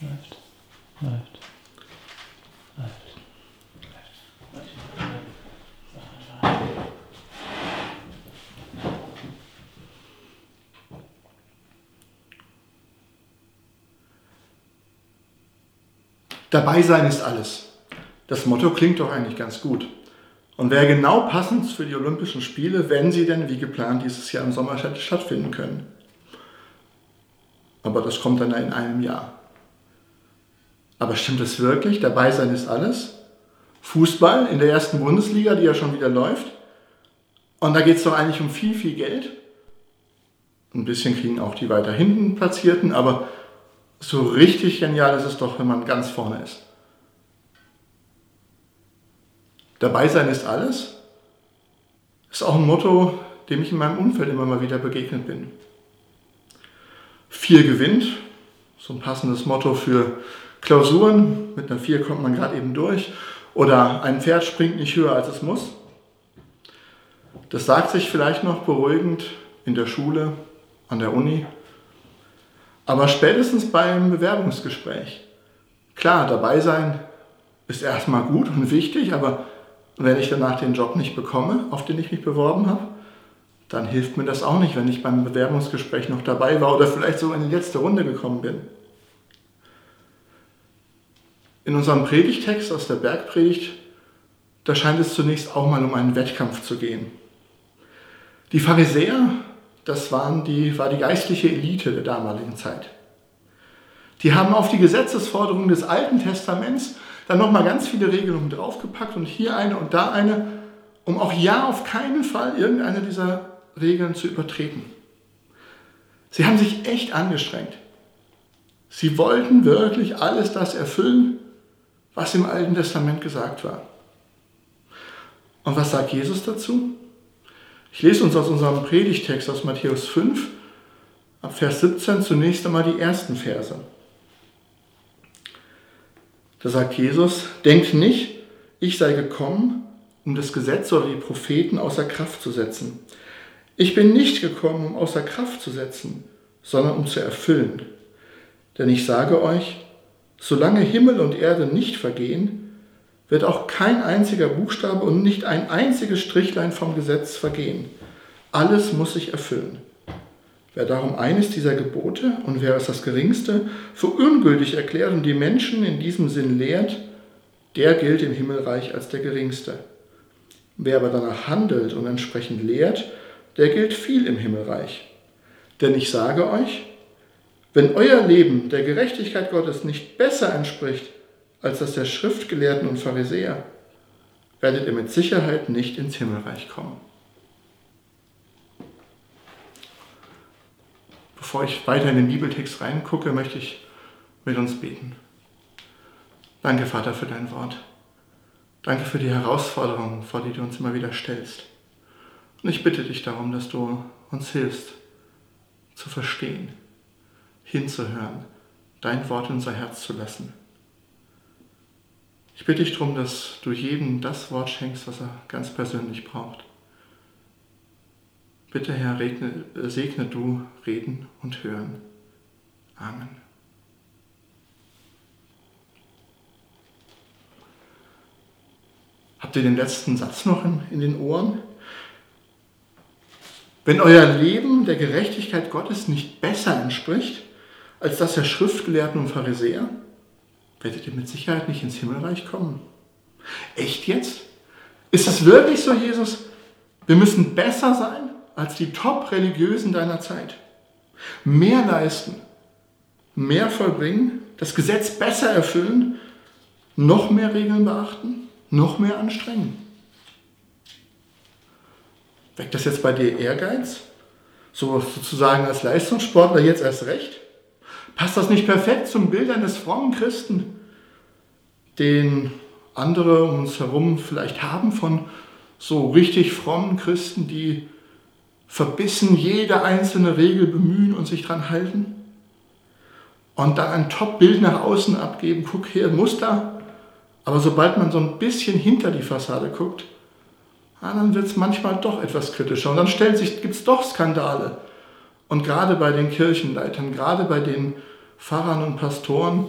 läuft, läuft. Dabei sein ist alles. Das Motto klingt doch eigentlich ganz gut. Und wäre genau passend für die Olympischen Spiele, wenn sie denn wie geplant dieses Jahr im Sommer stattfinden können. Aber das kommt dann in einem Jahr. Aber stimmt es wirklich? Dabei sein ist alles? Fußball in der ersten Bundesliga, die ja schon wieder läuft. Und da geht es doch eigentlich um viel, viel Geld. Ein bisschen kriegen auch die weiter hinten Platzierten, aber so richtig genial ist es doch, wenn man ganz vorne ist. Dabei sein ist alles. Ist auch ein Motto, dem ich in meinem Umfeld immer mal wieder begegnet bin. Vier gewinnt, so ein passendes Motto für Klausuren. Mit einer Vier kommt man gerade eben durch. Oder ein Pferd springt nicht höher, als es muss. Das sagt sich vielleicht noch beruhigend in der Schule, an der Uni. Aber spätestens beim Bewerbungsgespräch. Klar, dabei sein ist erstmal gut und wichtig, aber wenn ich danach den Job nicht bekomme, auf den ich mich beworben habe, dann hilft mir das auch nicht, wenn ich beim Bewerbungsgespräch noch dabei war oder vielleicht so in die letzte Runde gekommen bin. In unserem Predigtext aus der Bergpredigt, da scheint es zunächst auch mal um einen Wettkampf zu gehen. Die Pharisäer, das waren die, war die geistliche Elite der damaligen Zeit. Die haben auf die Gesetzesforderungen des Alten Testaments dann nochmal ganz viele Regelungen draufgepackt und hier eine und da eine, um auch ja auf keinen Fall irgendeine dieser Regeln zu übertreten. Sie haben sich echt angestrengt. Sie wollten wirklich alles das erfüllen, was im Alten Testament gesagt war. Und was sagt Jesus dazu? Ich lese uns aus unserem Predigtext aus Matthäus 5, ab Vers 17 zunächst einmal die ersten Verse. Da sagt Jesus, denkt nicht, ich sei gekommen, um das Gesetz oder die Propheten außer Kraft zu setzen. Ich bin nicht gekommen, um außer Kraft zu setzen, sondern um zu erfüllen. Denn ich sage euch, solange Himmel und Erde nicht vergehen, wird auch kein einziger Buchstabe und nicht ein einziges Strichlein vom Gesetz vergehen. Alles muss sich erfüllen. Wer darum eines dieser Gebote und wer es das geringste für ungültig erklärt und die Menschen in diesem Sinn lehrt, der gilt im Himmelreich als der geringste. Wer aber danach handelt und entsprechend lehrt, der gilt viel im Himmelreich. Denn ich sage euch, wenn euer Leben der Gerechtigkeit Gottes nicht besser entspricht als das der Schriftgelehrten und Pharisäer, werdet ihr mit Sicherheit nicht ins Himmelreich kommen. Bevor ich weiter in den Bibeltext reingucke, möchte ich mit uns beten. Danke, Vater, für dein Wort. Danke für die Herausforderungen, vor die du uns immer wieder stellst. Und ich bitte dich darum, dass du uns hilfst, zu verstehen, hinzuhören, dein Wort in unser Herz zu lassen. Ich bitte dich darum, dass du jedem das Wort schenkst, was er ganz persönlich braucht. Bitte, Herr, regne, segne du Reden und Hören. Amen. Habt ihr den letzten Satz noch in den Ohren? Wenn euer Leben der Gerechtigkeit Gottes nicht besser entspricht als das der Schriftgelehrten und Pharisäer, werdet ihr mit Sicherheit nicht ins Himmelreich kommen. Echt jetzt? Ist es wirklich so, Jesus? Wir müssen besser sein? als die Top-Religiösen deiner Zeit. Mehr leisten, mehr vollbringen, das Gesetz besser erfüllen, noch mehr Regeln beachten, noch mehr anstrengen. Weckt das jetzt bei dir Ehrgeiz? So sozusagen als Leistungssportler jetzt erst recht? Passt das nicht perfekt zum Bild eines frommen Christen, den andere um uns herum vielleicht haben von so richtig frommen Christen, die verbissen jede einzelne Regel bemühen und sich dran halten und dann ein Top-Bild nach außen abgeben, guck hier, Muster. Aber sobald man so ein bisschen hinter die Fassade guckt, dann wird es manchmal doch etwas kritischer. Und dann stellt sich, gibt es doch Skandale. Und gerade bei den Kirchenleitern, gerade bei den Pfarrern und Pastoren,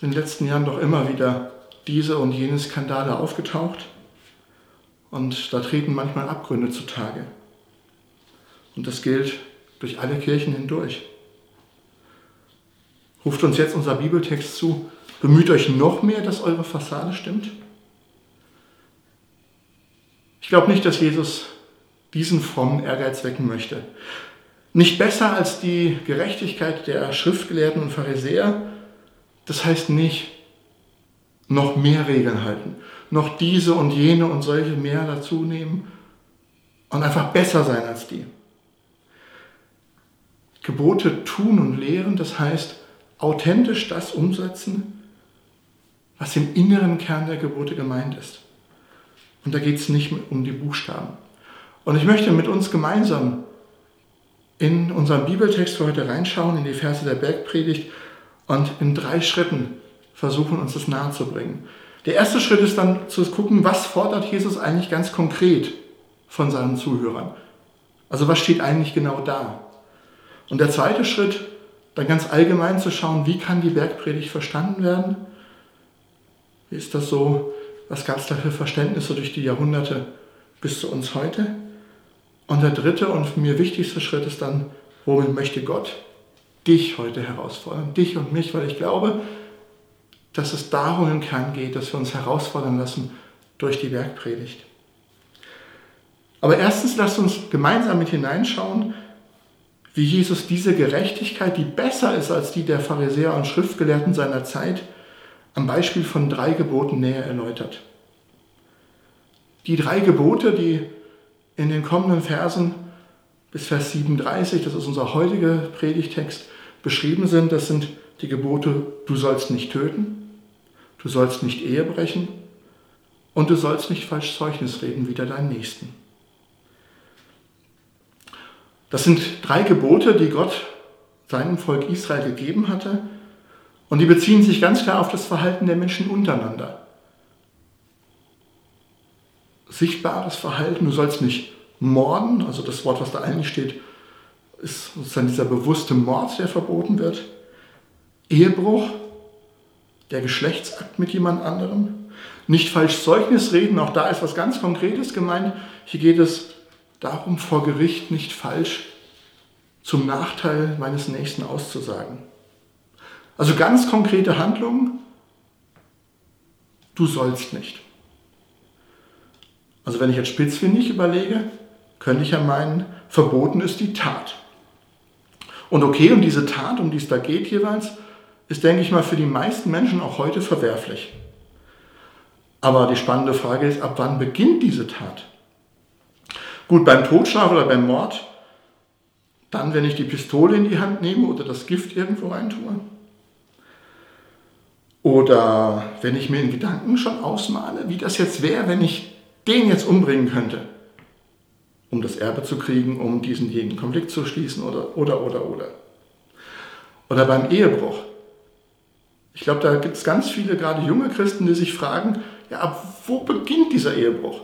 in den letzten Jahren doch immer wieder diese und jene Skandale aufgetaucht. Und da treten manchmal Abgründe zutage. Und das gilt durch alle Kirchen hindurch. Ruft uns jetzt unser Bibeltext zu, bemüht euch noch mehr, dass eure Fassade stimmt. Ich glaube nicht, dass Jesus diesen frommen Ehrgeiz wecken möchte. Nicht besser als die Gerechtigkeit der Schriftgelehrten und Pharisäer, das heißt nicht noch mehr Regeln halten, noch diese und jene und solche mehr dazu nehmen und einfach besser sein als die. Gebote tun und lehren, das heißt authentisch das umsetzen, was im inneren Kern der Gebote gemeint ist. Und da geht es nicht um die Buchstaben. Und ich möchte mit uns gemeinsam in unseren Bibeltext für heute reinschauen, in die Verse der Bergpredigt und in drei Schritten versuchen, uns das nahezubringen. Der erste Schritt ist dann zu gucken, was fordert Jesus eigentlich ganz konkret von seinen Zuhörern. Also was steht eigentlich genau da? Und der zweite Schritt, dann ganz allgemein zu schauen, wie kann die Bergpredigt verstanden werden? Wie ist das so? Was gab es da für Verständnisse durch die Jahrhunderte bis zu uns heute? Und der dritte und mir wichtigste Schritt ist dann, womit möchte Gott dich heute herausfordern, dich und mich, weil ich glaube, dass es darum im Kern geht, dass wir uns herausfordern lassen durch die Bergpredigt. Aber erstens lasst uns gemeinsam mit hineinschauen, wie Jesus diese Gerechtigkeit, die besser ist als die der Pharisäer und Schriftgelehrten seiner Zeit, am Beispiel von drei Geboten näher erläutert. Die drei Gebote, die in den kommenden Versen bis Vers 37, das ist unser heutiger Predigtext, beschrieben sind, das sind die Gebote, du sollst nicht töten, du sollst nicht Ehe brechen und du sollst nicht falsch Zeugnis reden wider deinen Nächsten. Das sind drei Gebote, die Gott seinem Volk Israel gegeben hatte und die beziehen sich ganz klar auf das Verhalten der Menschen untereinander. Sichtbares Verhalten, du sollst nicht morden, also das Wort, was da eigentlich steht, ist sozusagen dieser bewusste Mord, der verboten wird. Ehebruch, der Geschlechtsakt mit jemand anderem. Nicht falsch Zeugnis reden, auch da ist was ganz Konkretes gemeint. Hier geht es darum, vor Gericht nicht falsch zum Nachteil meines Nächsten auszusagen. Also ganz konkrete Handlungen. Du sollst nicht. Also wenn ich jetzt spitzfindig überlege, könnte ich ja meinen, verboten ist die Tat. Und okay, und diese Tat, um die es da geht jeweils, ist, denke ich mal, für die meisten Menschen auch heute verwerflich. Aber die spannende Frage ist, ab wann beginnt diese Tat? Gut, beim Totschlag oder beim Mord, dann, wenn ich die Pistole in die Hand nehme oder das Gift irgendwo reintue. Oder wenn ich mir in Gedanken schon ausmale, wie das jetzt wäre, wenn ich den jetzt umbringen könnte um das Erbe zu kriegen, um diesen jeden Konflikt zu schließen oder, oder, oder, oder. Oder beim Ehebruch. Ich glaube, da gibt es ganz viele, gerade junge Christen, die sich fragen, ja, ab wo beginnt dieser Ehebruch?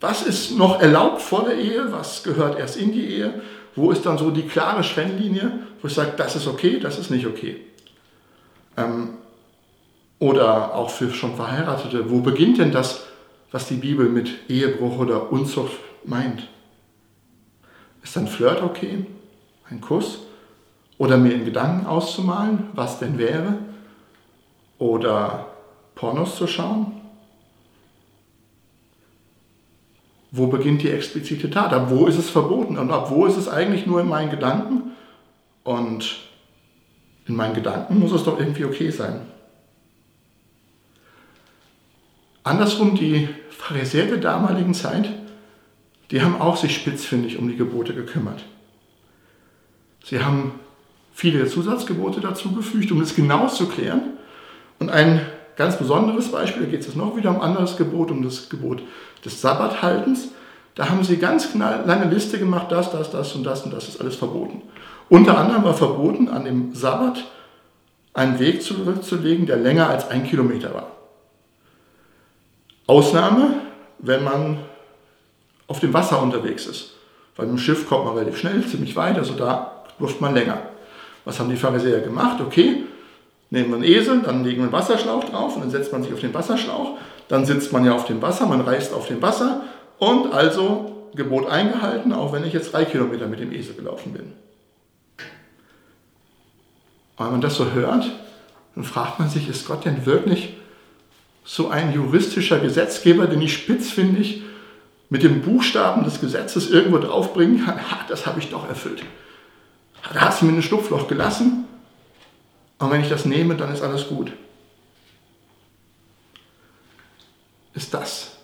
Was ist noch erlaubt vor der Ehe? Was gehört erst in die Ehe? Wo ist dann so die klare Trennlinie, wo ich sage, das ist okay, das ist nicht okay? Ähm, oder auch für schon Verheiratete, wo beginnt denn das, was die Bibel mit Ehebruch oder Unzucht meint? Ist ein Flirt okay? Ein Kuss? Oder mir in Gedanken auszumalen, was denn wäre? Oder Pornos zu schauen? Wo beginnt die explizite Tat? Ab wo ist es verboten? Und ab wo ist es eigentlich nur in meinen Gedanken? Und in meinen Gedanken muss es doch irgendwie okay sein. Andersrum, die Pharisäer der damaligen Zeit die haben auch sich spitzfindig um die Gebote gekümmert. Sie haben viele Zusatzgebote dazugefügt, um es genau zu klären. Und ein ganz besonderes Beispiel, da geht es noch wieder um ein anderes Gebot, um das Gebot des Sabbathaltens. Da haben sie ganz lange Liste gemacht, das, das, das und das und das ist alles verboten. Unter anderem war verboten, an dem Sabbat einen Weg zurückzulegen, der länger als ein Kilometer war. Ausnahme, wenn man auf dem Wasser unterwegs ist. Weil mit dem Schiff kommt man relativ schnell, ziemlich weit, also da durfte man länger. Was haben die Pharisäer gemacht? Okay, nehmen wir einen Esel, dann legen wir einen Wasserschlauch drauf und dann setzt man sich auf den Wasserschlauch. Dann sitzt man ja auf dem Wasser, man reist auf dem Wasser und also Gebot eingehalten, auch wenn ich jetzt drei Kilometer mit dem Esel gelaufen bin. Wenn man das so hört, dann fragt man sich, ist Gott denn wirklich so ein juristischer Gesetzgeber, den ich spitzfindig mit dem Buchstaben des Gesetzes irgendwo draufbringen kann? Ha, das habe ich doch erfüllt. Da hat sie mir ein Schlupfloch gelassen. Und wenn ich das nehme, dann ist alles gut. Ist das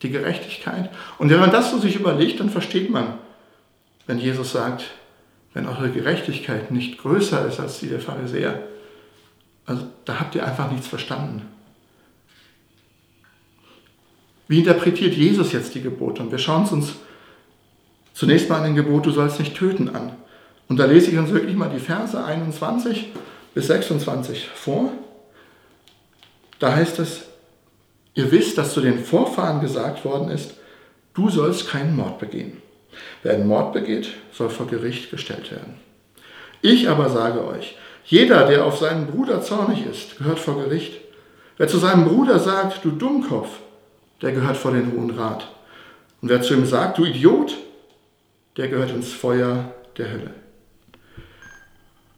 die Gerechtigkeit? Und wenn man das so sich überlegt, dann versteht man, wenn Jesus sagt, wenn eure Gerechtigkeit nicht größer ist als die der Pharisäer, also da habt ihr einfach nichts verstanden. Wie interpretiert Jesus jetzt die Gebote? Und wir schauen es uns zunächst mal an den Gebot, du sollst nicht töten an. Und da lese ich uns wirklich mal die Verse 21 bis 26 vor. Da heißt es, ihr wisst, dass zu den Vorfahren gesagt worden ist, du sollst keinen Mord begehen. Wer einen Mord begeht, soll vor Gericht gestellt werden. Ich aber sage euch, jeder, der auf seinen Bruder zornig ist, gehört vor Gericht. Wer zu seinem Bruder sagt, du Dummkopf, der gehört vor den Hohen Rat. Und wer zu ihm sagt, du Idiot, der gehört ins Feuer der Hölle.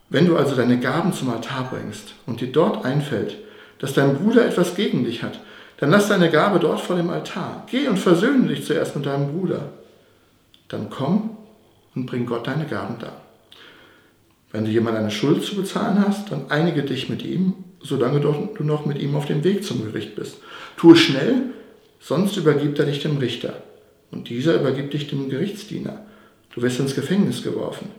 Wenn du also deine Gaben zum Altar bringst und dir dort einfällt, dass dein Bruder etwas gegen dich hat, dann lass deine Gabe dort vor dem Altar. Geh und versöhne dich zuerst mit deinem Bruder dann komm und bring Gott deine Gaben dar. Wenn du jemand eine Schuld zu bezahlen hast, dann einige dich mit ihm, solange du noch mit ihm auf dem Weg zum Gericht bist. Tue schnell, sonst übergibt er dich dem Richter und dieser übergibt dich dem Gerichtsdiener. Du wirst ins Gefängnis geworfen.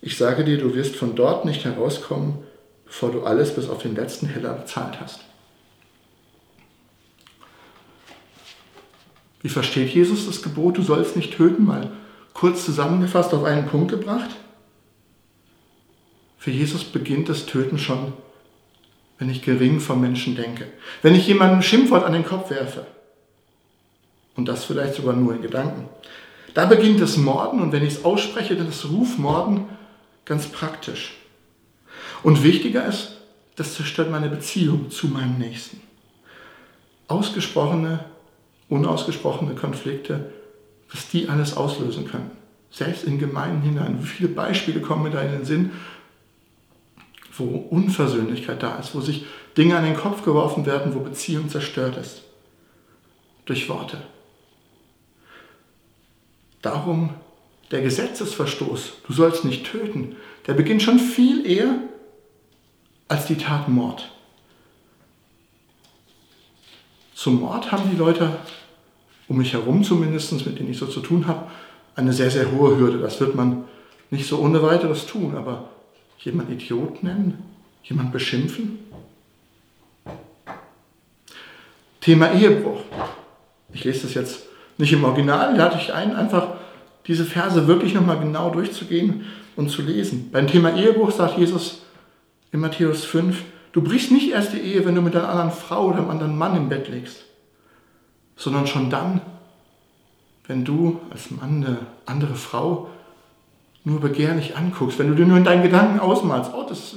Ich sage dir, du wirst von dort nicht herauskommen, bevor du alles bis auf den letzten Heller bezahlt hast. Wie versteht Jesus das Gebot, du sollst nicht töten, mal kurz zusammengefasst auf einen Punkt gebracht? Für Jesus beginnt das Töten schon, wenn ich gering vom Menschen denke. Wenn ich jemandem Schimpfwort an den Kopf werfe. Und das vielleicht sogar nur in Gedanken. Da beginnt das Morden und wenn ich es ausspreche, dann ist Rufmorden ganz praktisch. Und wichtiger ist, das zerstört meine Beziehung zu meinem Nächsten. Ausgesprochene unausgesprochene Konflikte, was die alles auslösen können. Selbst in Gemeinden hinein. Wie viele Beispiele kommen mir da in den Sinn, wo Unversöhnlichkeit da ist, wo sich Dinge an den Kopf geworfen werden, wo Beziehung zerstört ist. Durch Worte. Darum der Gesetzesverstoß, du sollst nicht töten, der beginnt schon viel eher als die Tat Mord. Zum Mord haben die Leute um mich herum zumindest, mit denen ich so zu tun habe, eine sehr, sehr hohe Hürde. Das wird man nicht so ohne weiteres tun, aber jemand Idiot nennen, jemand beschimpfen. Thema Ehebruch. Ich lese das jetzt nicht im Original, hatte ich ein, einfach diese Verse wirklich nochmal genau durchzugehen und zu lesen. Beim Thema Ehebruch sagt Jesus in Matthäus 5, Du brichst nicht erst die Ehe, wenn du mit einer anderen Frau oder einem anderen Mann im Bett legst, sondern schon dann, wenn du als Mann eine andere Frau nur begehrlich anguckst, wenn du dir nur in deinen Gedanken ausmalst, oh, das,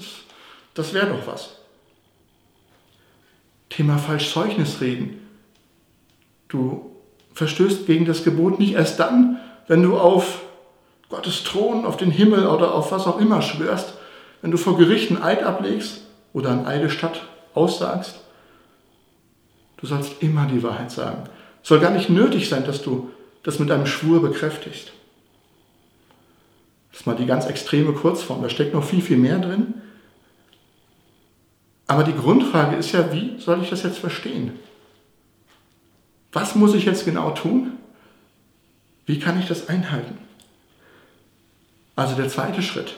das wäre doch was. Thema falsch Zeugnis reden. Du verstößt gegen das Gebot nicht erst dann, wenn du auf Gottes Thron, auf den Himmel oder auf was auch immer schwörst, wenn du vor Gerichten Eid ablegst, oder an eine Stadt aussagst, du sollst immer die Wahrheit sagen. Es soll gar nicht nötig sein, dass du das mit einem Schwur bekräftigst. Das ist mal die ganz extreme Kurzform, da steckt noch viel, viel mehr drin. Aber die Grundfrage ist ja, wie soll ich das jetzt verstehen? Was muss ich jetzt genau tun? Wie kann ich das einhalten? Also der zweite Schritt.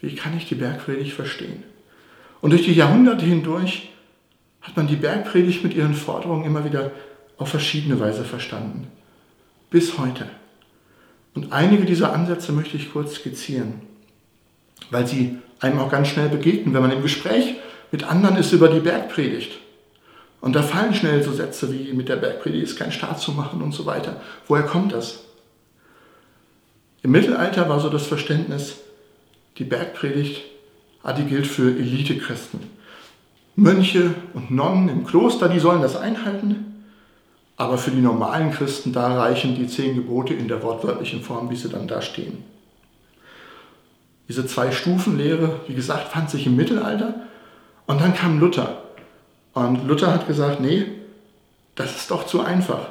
Wie kann ich die Bergpredigt verstehen? Und durch die Jahrhunderte hindurch hat man die Bergpredigt mit ihren Forderungen immer wieder auf verschiedene Weise verstanden. Bis heute. Und einige dieser Ansätze möchte ich kurz skizzieren, weil sie einem auch ganz schnell begegnen, wenn man im Gespräch mit anderen ist über die Bergpredigt. Und da fallen schnell so Sätze wie mit der Bergpredigt ist kein Staat zu machen und so weiter. Woher kommt das? Im Mittelalter war so das Verständnis, die Bergpredigt ah, die gilt für Elitechristen. Mönche und Nonnen im Kloster, die sollen das einhalten, aber für die normalen Christen, da reichen die zehn Gebote in der wortwörtlichen Form, wie sie dann da stehen. Diese Zwei-Stufen-Lehre, wie gesagt, fand sich im Mittelalter und dann kam Luther. Und Luther hat gesagt, nee, das ist doch zu einfach.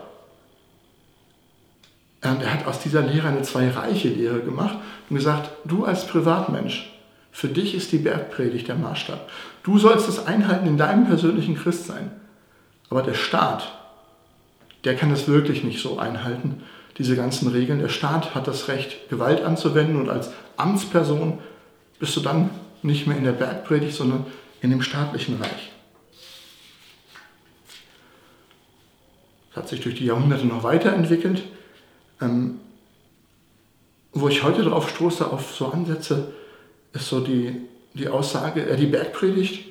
Und er hat aus dieser Lehre eine Zwei-Reiche-Lehre gemacht und gesagt, du als Privatmensch, für dich ist die Bergpredigt der Maßstab. Du sollst es einhalten in deinem persönlichen Christsein. Aber der Staat, der kann es wirklich nicht so einhalten, diese ganzen Regeln. Der Staat hat das Recht, Gewalt anzuwenden und als Amtsperson bist du dann nicht mehr in der Bergpredigt, sondern in dem staatlichen Reich. Das hat sich durch die Jahrhunderte noch weiterentwickelt. Ähm, wo ich heute darauf stoße, auf so Ansätze, ist so die, die Aussage, äh, die Bergpredigt,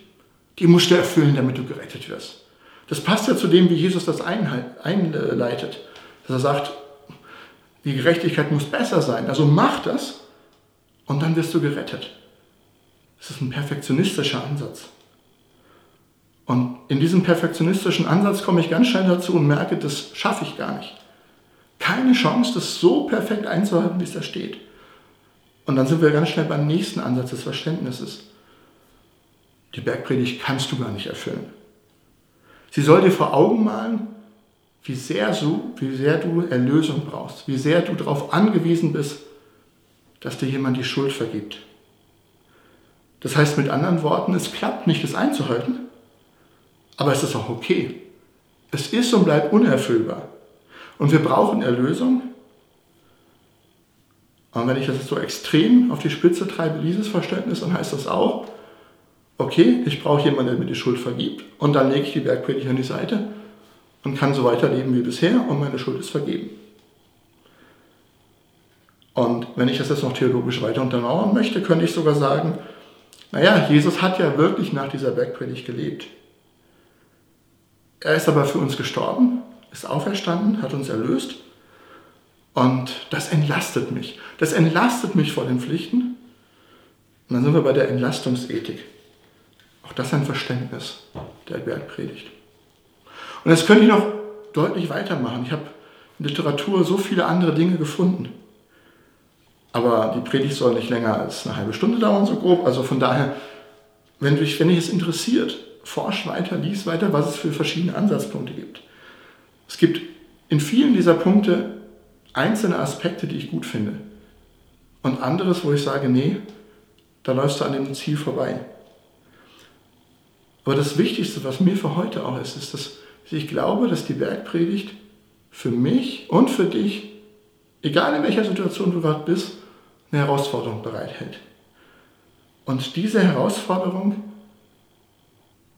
die musst du erfüllen, damit du gerettet wirst. Das passt ja zu dem, wie Jesus das einleitet. Dass er sagt, die Gerechtigkeit muss besser sein. Also mach das und dann wirst du gerettet. Das ist ein perfektionistischer Ansatz. Und in diesem perfektionistischen Ansatz komme ich ganz schnell dazu und merke, das schaffe ich gar nicht. Keine Chance, das so perfekt einzuhalten, wie es da steht. Und dann sind wir ganz schnell beim nächsten Ansatz des Verständnisses. Die Bergpredigt kannst du gar nicht erfüllen. Sie soll dir vor Augen malen, wie sehr, du, wie sehr du Erlösung brauchst, wie sehr du darauf angewiesen bist, dass dir jemand die Schuld vergibt. Das heißt mit anderen Worten, es klappt nicht, das einzuhalten, aber es ist auch okay. Es ist und bleibt unerfüllbar. Und wir brauchen Erlösung, und wenn ich das so extrem auf die Spitze treibe, dieses Verständnis, dann heißt das auch, okay, ich brauche jemanden, der mir die Schuld vergibt und dann lege ich die Bergpredigt an die Seite und kann so weiterleben wie bisher und meine Schuld ist vergeben. Und wenn ich das jetzt noch theologisch weiter untermauern möchte, könnte ich sogar sagen, naja, Jesus hat ja wirklich nach dieser Bergpredigt gelebt. Er ist aber für uns gestorben, ist auferstanden, hat uns erlöst und das entlastet mich. Das entlastet mich vor den Pflichten. Und dann sind wir bei der Entlastungsethik. Auch das ein Verständnis der Bergpredigt. Und jetzt könnte ich noch deutlich weitermachen. Ich habe in Literatur so viele andere Dinge gefunden. Aber die Predigt soll nicht länger als eine halbe Stunde dauern, so grob. Also von daher, wenn dich, wenn dich es interessiert, forsch weiter, lies weiter, was es für verschiedene Ansatzpunkte gibt. Es gibt in vielen dieser Punkte einzelne Aspekte, die ich gut finde. Und anderes, wo ich sage, nee, da läufst du an dem Ziel vorbei. Aber das Wichtigste, was mir für heute auch ist, ist, dass ich glaube, dass die Bergpredigt für mich und für dich, egal in welcher Situation du gerade bist, eine Herausforderung bereithält. Und diese Herausforderung,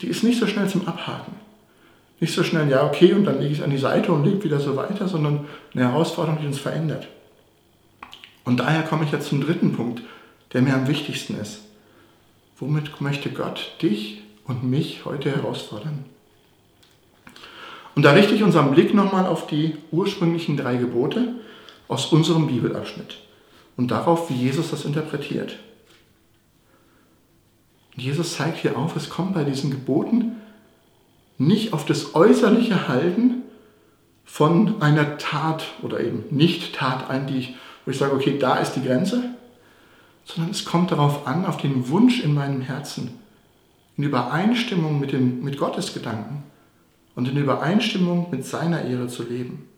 die ist nicht so schnell zum Abhaken. Nicht so schnell, ja, okay, und dann lege ich es an die Seite und lebe wieder so weiter, sondern eine Herausforderung, die uns verändert. Und daher komme ich jetzt zum dritten Punkt, der mir am wichtigsten ist. Womit möchte Gott dich und mich heute herausfordern? Und da richte ich unseren Blick nochmal auf die ursprünglichen drei Gebote aus unserem Bibelabschnitt und darauf, wie Jesus das interpretiert. Und Jesus zeigt hier auf, es kommt bei diesen Geboten nicht auf das äußerliche Halten von einer Tat oder eben Nicht-Tat ein, die ich, wo ich sage, okay, da ist die Grenze, sondern es kommt darauf an, auf den Wunsch in meinem Herzen, in Übereinstimmung mit, dem, mit Gottes Gedanken und in Übereinstimmung mit seiner Ehre zu leben.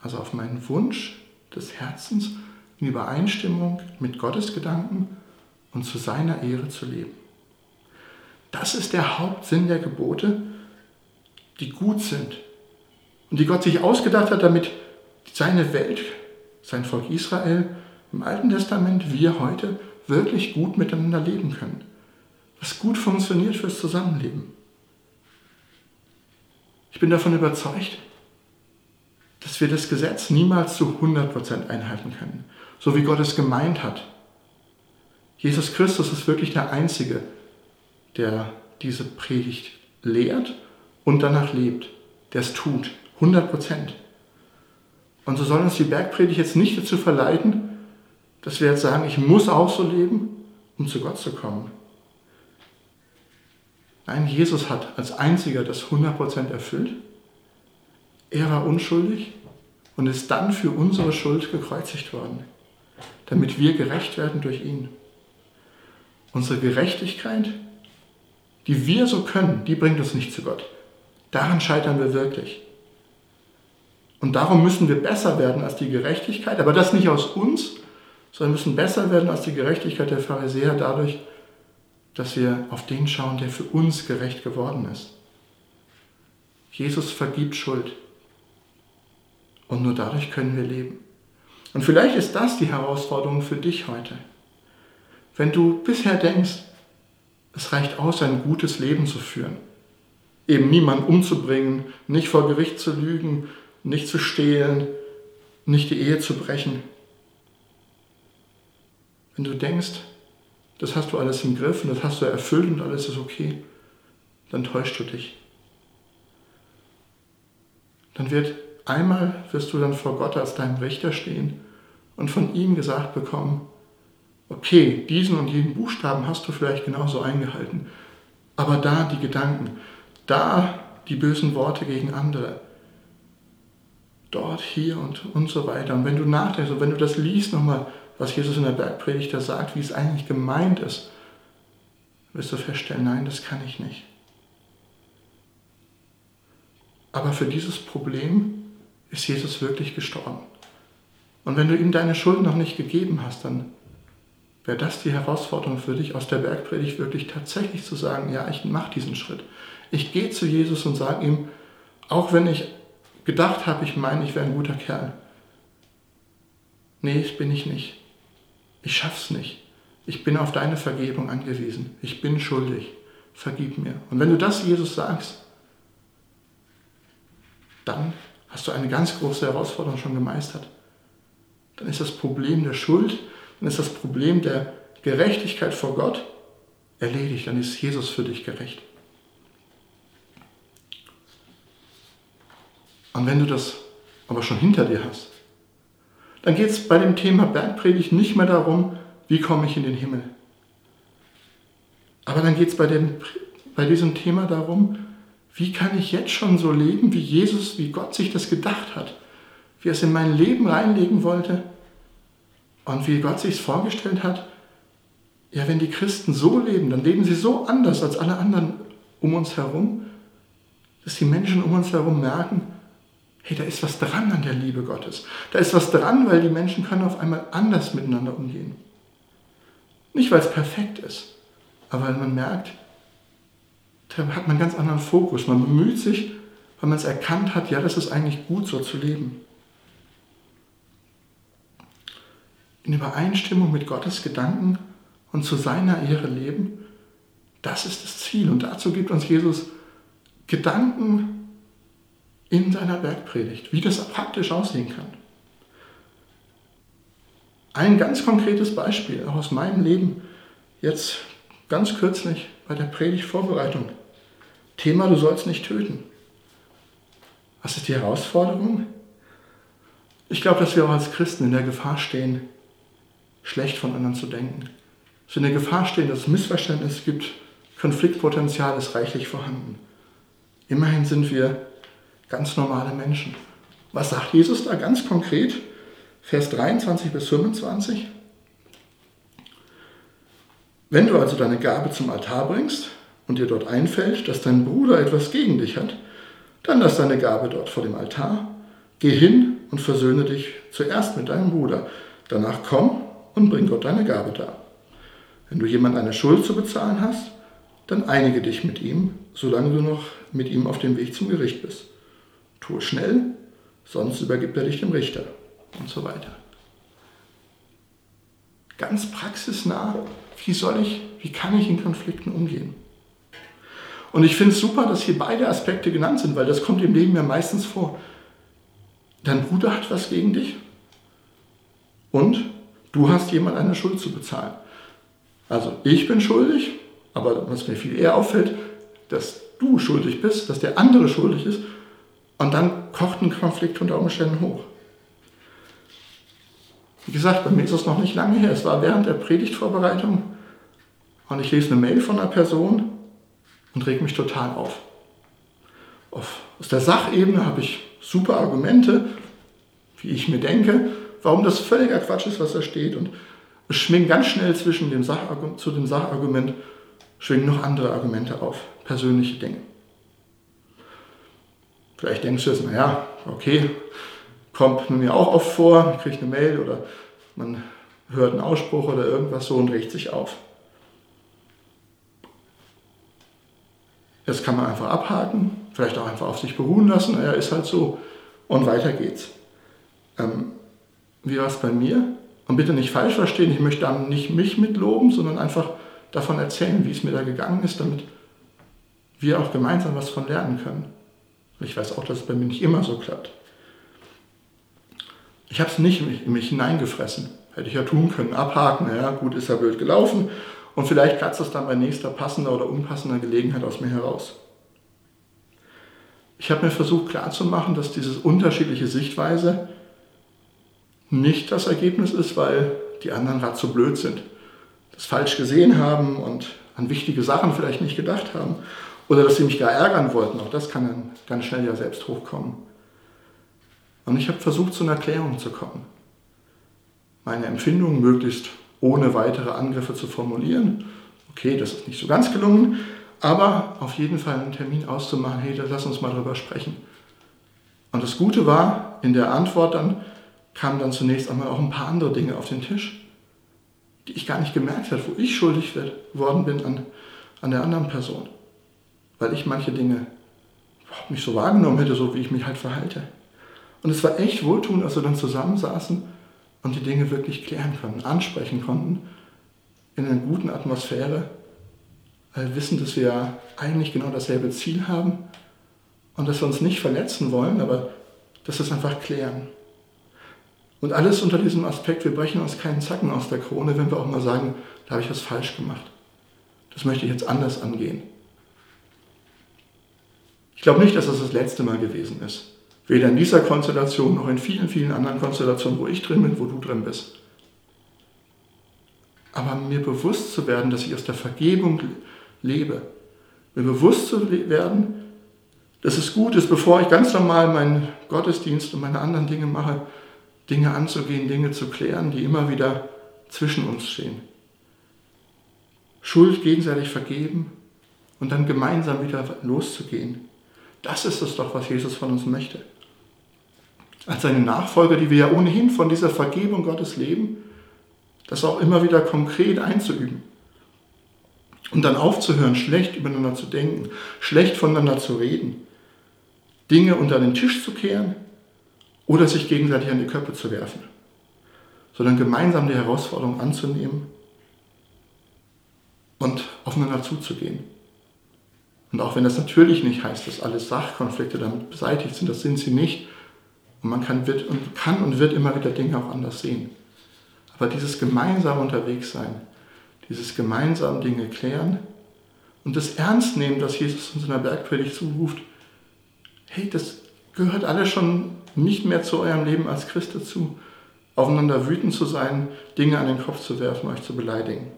Also auf meinen Wunsch des Herzens in Übereinstimmung mit Gottes Gedanken und zu seiner Ehre zu leben. Das ist der Hauptsinn der Gebote, die gut sind und die Gott sich ausgedacht hat, damit seine Welt, sein Volk Israel im Alten Testament, wir heute wirklich gut miteinander leben können. Was gut funktioniert fürs Zusammenleben. Ich bin davon überzeugt, dass wir das Gesetz niemals zu 100% einhalten können, so wie Gott es gemeint hat. Jesus Christus ist wirklich der Einzige, der diese Predigt lehrt und danach lebt, der es tut, 100 Prozent. Und so soll uns die Bergpredigt jetzt nicht dazu verleiten, dass wir jetzt sagen, ich muss auch so leben um zu Gott zu kommen. Nein, Jesus hat als einziger das 100% erfüllt. Er war unschuldig und ist dann für unsere Schuld gekreuzigt worden, damit wir gerecht werden durch ihn. Unsere Gerechtigkeit, die wir so können, die bringt uns nicht zu Gott. Daran scheitern wir wirklich. Und darum müssen wir besser werden als die Gerechtigkeit, aber das nicht aus uns, sondern müssen besser werden als die Gerechtigkeit der Pharisäer dadurch, dass wir auf den schauen, der für uns gerecht geworden ist. Jesus vergibt Schuld. Und nur dadurch können wir leben. Und vielleicht ist das die Herausforderung für dich heute. Wenn du bisher denkst, es reicht aus, ein gutes Leben zu führen, eben niemanden umzubringen, nicht vor Gericht zu lügen, nicht zu stehlen, nicht die Ehe zu brechen. Wenn du denkst, das hast du alles im Griff und das hast du erfüllt und alles ist okay, dann täuschst du dich. Dann wird einmal wirst du dann vor Gott als deinem Richter stehen und von ihm gesagt bekommen, okay, diesen und jenen Buchstaben hast du vielleicht genauso eingehalten, aber da die Gedanken, da die bösen Worte gegen andere, dort, hier und, und so weiter. Und wenn du nachdenkst und wenn du das liest nochmal, was Jesus in der Bergpredigt da sagt, wie es eigentlich gemeint ist, wirst du feststellen, nein, das kann ich nicht. Aber für dieses Problem ist Jesus wirklich gestorben. Und wenn du ihm deine Schuld noch nicht gegeben hast, dann wäre das die Herausforderung für dich, aus der Bergpredigt wirklich tatsächlich zu sagen, ja, ich mache diesen Schritt. Ich gehe zu Jesus und sage ihm, auch wenn ich gedacht habe, ich meine, ich wäre ein guter Kerl. Nee, das bin ich nicht. Ich schaff's nicht. Ich bin auf deine Vergebung angewiesen. Ich bin schuldig. Vergib mir. Und wenn du das Jesus sagst, dann hast du eine ganz große Herausforderung schon gemeistert. Dann ist das Problem der Schuld, dann ist das Problem der Gerechtigkeit vor Gott erledigt. Dann ist Jesus für dich gerecht. Und wenn du das aber schon hinter dir hast, dann geht es bei dem Thema Bergpredigt nicht mehr darum, wie komme ich in den Himmel. Aber dann geht es bei, bei diesem Thema darum, wie kann ich jetzt schon so leben, wie Jesus, wie Gott sich das gedacht hat, wie er es in mein Leben reinlegen wollte und wie Gott sich es vorgestellt hat. Ja, wenn die Christen so leben, dann leben sie so anders als alle anderen um uns herum, dass die Menschen um uns herum merken, hey, da ist was dran an der Liebe Gottes. Da ist was dran, weil die Menschen können auf einmal anders miteinander umgehen. Nicht, weil es perfekt ist, aber weil man merkt, da hat man einen ganz anderen Fokus. Man bemüht sich, weil man es erkannt hat, ja, das ist eigentlich gut, so zu leben. In Übereinstimmung mit Gottes Gedanken und zu seiner Ehre leben, das ist das Ziel. Und dazu gibt uns Jesus Gedanken in seiner Bergpredigt, wie das praktisch aussehen kann. Ein ganz konkretes Beispiel auch aus meinem Leben, jetzt ganz kürzlich bei der Predigtvorbereitung. Thema, du sollst nicht töten. Was ist die Herausforderung? Ich glaube, dass wir auch als Christen in der Gefahr stehen, schlecht von anderen zu denken. Wir in der Gefahr stehen, dass es Missverständnisse gibt, Konfliktpotenzial ist reichlich vorhanden. Immerhin sind wir ganz normale Menschen. Was sagt Jesus da ganz konkret? Vers 23 bis 25. Wenn du also deine Gabe zum Altar bringst und dir dort einfällt, dass dein Bruder etwas gegen dich hat, dann lass deine Gabe dort vor dem Altar, geh hin und versöhne dich zuerst mit deinem Bruder. Danach komm und bring Gott deine Gabe dar. Wenn du jemand eine Schuld zu bezahlen hast, dann einige dich mit ihm, solange du noch mit ihm auf dem Weg zum Gericht bist. Tue schnell, sonst übergibt er dich dem Richter und so weiter. Ganz praxisnah, wie soll ich, wie kann ich in Konflikten umgehen? Und ich finde es super, dass hier beide Aspekte genannt sind, weil das kommt im Leben ja meistens vor. Dein Bruder hat was gegen dich und du hast jemand eine Schuld zu bezahlen. Also ich bin schuldig, aber was mir viel eher auffällt, dass du schuldig bist, dass der andere schuldig ist und dann kocht ein Konflikt unter Umständen hoch. Wie gesagt, bei mir ist es noch nicht lange her. Es war während der Predigtvorbereitung, und ich lese eine Mail von einer Person und reg mich total auf. auf aus der Sachebene habe ich super Argumente, wie ich mir denke, warum das völliger Quatsch ist, was da steht. Und es schwingen ganz schnell zwischen dem zu dem Sachargument schwingen noch andere Argumente auf, persönliche Dinge. Vielleicht denkst du jetzt, naja, okay, kommt mir auch oft vor, ich kriege eine Mail oder man hört einen Ausspruch oder irgendwas so und regt sich auf. Das kann man einfach abhaken, vielleicht auch einfach auf sich beruhen lassen, naja, ist halt so und weiter geht's. Ähm, wie war es bei mir? Und bitte nicht falsch verstehen, ich möchte dann nicht mich mitloben, sondern einfach davon erzählen, wie es mir da gegangen ist, damit wir auch gemeinsam was von lernen können. Ich weiß auch, dass es bei mir nicht immer so klappt. Ich habe es nicht in mich hineingefressen. Hätte ich ja tun können, abhaken, ja gut, ist ja blöd gelaufen und vielleicht platzt es dann bei nächster passender oder unpassender Gelegenheit aus mir heraus. Ich habe mir versucht klarzumachen, dass diese unterschiedliche Sichtweise nicht das Ergebnis ist, weil die anderen gerade so blöd sind, das falsch gesehen haben und an wichtige Sachen vielleicht nicht gedacht haben oder dass sie mich gar ärgern wollten. Auch das kann dann ganz schnell ja selbst hochkommen. Und ich habe versucht, zu einer Erklärung zu kommen. Meine Empfindungen möglichst ohne weitere Angriffe zu formulieren. Okay, das ist nicht so ganz gelungen, aber auf jeden Fall einen Termin auszumachen, hey, lass uns mal drüber sprechen. Und das Gute war, in der Antwort dann kamen dann zunächst einmal auch ein paar andere Dinge auf den Tisch, die ich gar nicht gemerkt habe, wo ich schuldig geworden bin an, an der anderen Person. Weil ich manche Dinge überhaupt nicht so wahrgenommen hätte, so wie ich mich halt verhalte. Und es war echt wohltuend, als wir dann zusammensaßen und die Dinge wirklich klären konnten, ansprechen konnten, in einer guten Atmosphäre, weil wir wissen, dass wir eigentlich genau dasselbe Ziel haben und dass wir uns nicht verletzen wollen, aber dass wir es einfach klären. Und alles unter diesem Aspekt, wir brechen uns keinen Zacken aus der Krone, wenn wir auch mal sagen, da habe ich was falsch gemacht. Das möchte ich jetzt anders angehen. Ich glaube nicht, dass das das letzte Mal gewesen ist. Weder in dieser Konstellation noch in vielen, vielen anderen Konstellationen, wo ich drin bin, wo du drin bist. Aber mir bewusst zu werden, dass ich aus der Vergebung lebe. Mir bewusst zu werden, dass es gut ist, bevor ich ganz normal meinen Gottesdienst und meine anderen Dinge mache, Dinge anzugehen, Dinge zu klären, die immer wieder zwischen uns stehen. Schuld gegenseitig vergeben und dann gemeinsam wieder loszugehen. Das ist es doch, was Jesus von uns möchte. Als seine Nachfolger, die wir ja ohnehin von dieser Vergebung Gottes leben, das auch immer wieder konkret einzuüben. Und dann aufzuhören, schlecht übereinander zu denken, schlecht voneinander zu reden, Dinge unter den Tisch zu kehren oder sich gegenseitig an die Köpfe zu werfen, sondern gemeinsam die Herausforderung anzunehmen und aufeinander zuzugehen. Und auch wenn das natürlich nicht heißt, dass alle Sachkonflikte damit beseitigt sind, das sind sie nicht. Und man kann, wird, und, kann und wird immer wieder Dinge auch anders sehen. Aber dieses gemeinsam unterwegs sein, dieses gemeinsam Dinge klären und das Ernst nehmen, dass Jesus uns in der Bergpredigt zuruft, hey, das gehört alles schon nicht mehr zu eurem Leben als Christ dazu, aufeinander wütend zu sein, Dinge an den Kopf zu werfen, euch zu beleidigen.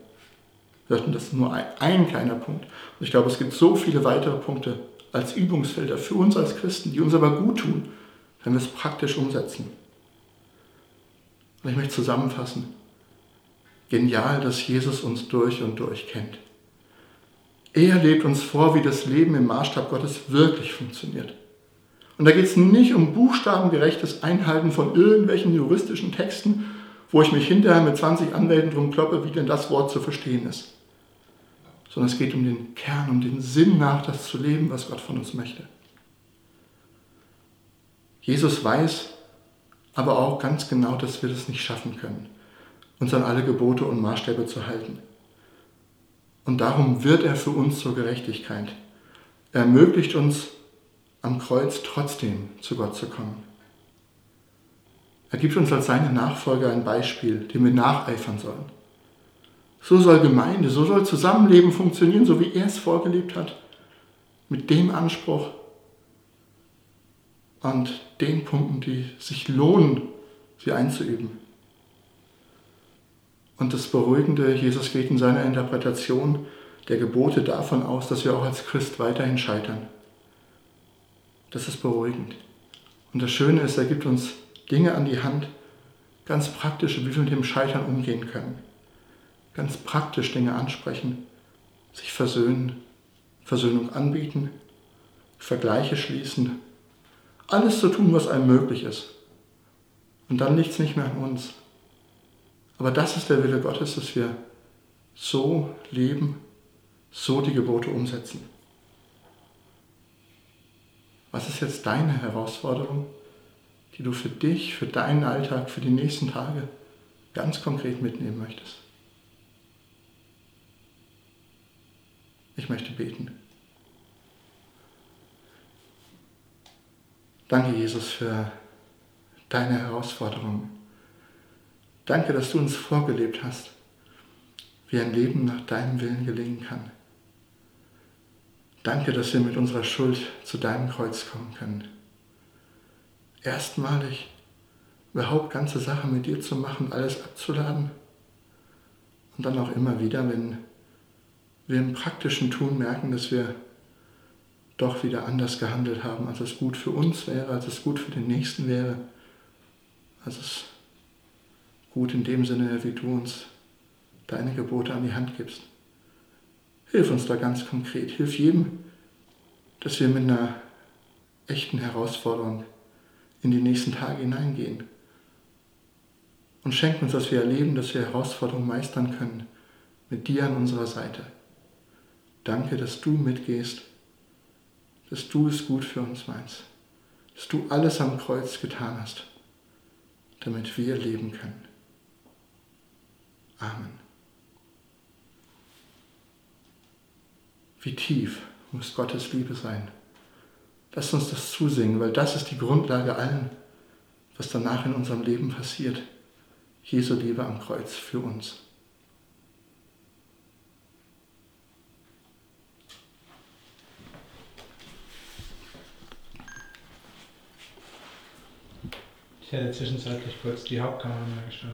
Das ist nur ein, ein kleiner Punkt. Und ich glaube, es gibt so viele weitere Punkte als Übungsfelder für uns als Christen, die uns aber gut tun, wenn wir es praktisch umsetzen. Und ich möchte zusammenfassen. Genial, dass Jesus uns durch und durch kennt. Er lebt uns vor, wie das Leben im Maßstab Gottes wirklich funktioniert. Und da geht es nicht um buchstabengerechtes Einhalten von irgendwelchen juristischen Texten, wo ich mich hinterher mit 20 Anwälten drum kloppe, wie denn das Wort zu verstehen ist. Sondern es geht um den Kern, um den Sinn nach das zu leben, was Gott von uns möchte. Jesus weiß aber auch ganz genau, dass wir das nicht schaffen können, uns an alle Gebote und Maßstäbe zu halten. Und darum wird er für uns zur Gerechtigkeit. Er ermöglicht uns, am Kreuz trotzdem zu Gott zu kommen. Er gibt uns als seine Nachfolger ein Beispiel, dem wir nacheifern sollen. So soll Gemeinde, so soll Zusammenleben funktionieren, so wie er es vorgelebt hat, mit dem Anspruch und den Punkten, die sich lohnen, sie einzuüben. Und das Beruhigende, Jesus geht in seiner Interpretation der Gebote davon aus, dass wir auch als Christ weiterhin scheitern. Das ist beruhigend. Und das Schöne ist, er gibt uns Dinge an die Hand, ganz praktisch, wie wir mit dem Scheitern umgehen können. Ganz praktisch Dinge ansprechen, sich versöhnen, Versöhnung anbieten, Vergleiche schließen, alles zu tun, was einem möglich ist. Und dann liegt es nicht mehr an uns. Aber das ist der Wille Gottes, dass wir so leben, so die Gebote umsetzen. Was ist jetzt deine Herausforderung, die du für dich, für deinen Alltag, für die nächsten Tage ganz konkret mitnehmen möchtest? Ich möchte beten. Danke, Jesus, für deine Herausforderung. Danke, dass du uns vorgelebt hast, wie ein Leben nach deinem Willen gelingen kann. Danke, dass wir mit unserer Schuld zu deinem Kreuz kommen können. Erstmalig überhaupt ganze Sachen mit dir zu machen, alles abzuladen und dann auch immer wieder, wenn wir im praktischen Tun merken, dass wir doch wieder anders gehandelt haben, als es gut für uns wäre, als es gut für den Nächsten wäre, als es gut in dem Sinne, wie du uns deine Gebote an die Hand gibst. Hilf uns da ganz konkret. Hilf jedem, dass wir mit einer echten Herausforderung in die nächsten Tage hineingehen. Und schenk uns, dass wir erleben, dass wir Herausforderungen meistern können, mit dir an unserer Seite. Danke, dass du mitgehst, dass du es gut für uns meinst, dass du alles am Kreuz getan hast, damit wir leben können. Amen. Wie tief muss Gottes Liebe sein? Lass uns das zusingen, weil das ist die Grundlage allen, was danach in unserem Leben passiert. Jesu Liebe am Kreuz für uns. Ich hätte zwischenzeitlich kurz die Hauptkamera mal gestartet.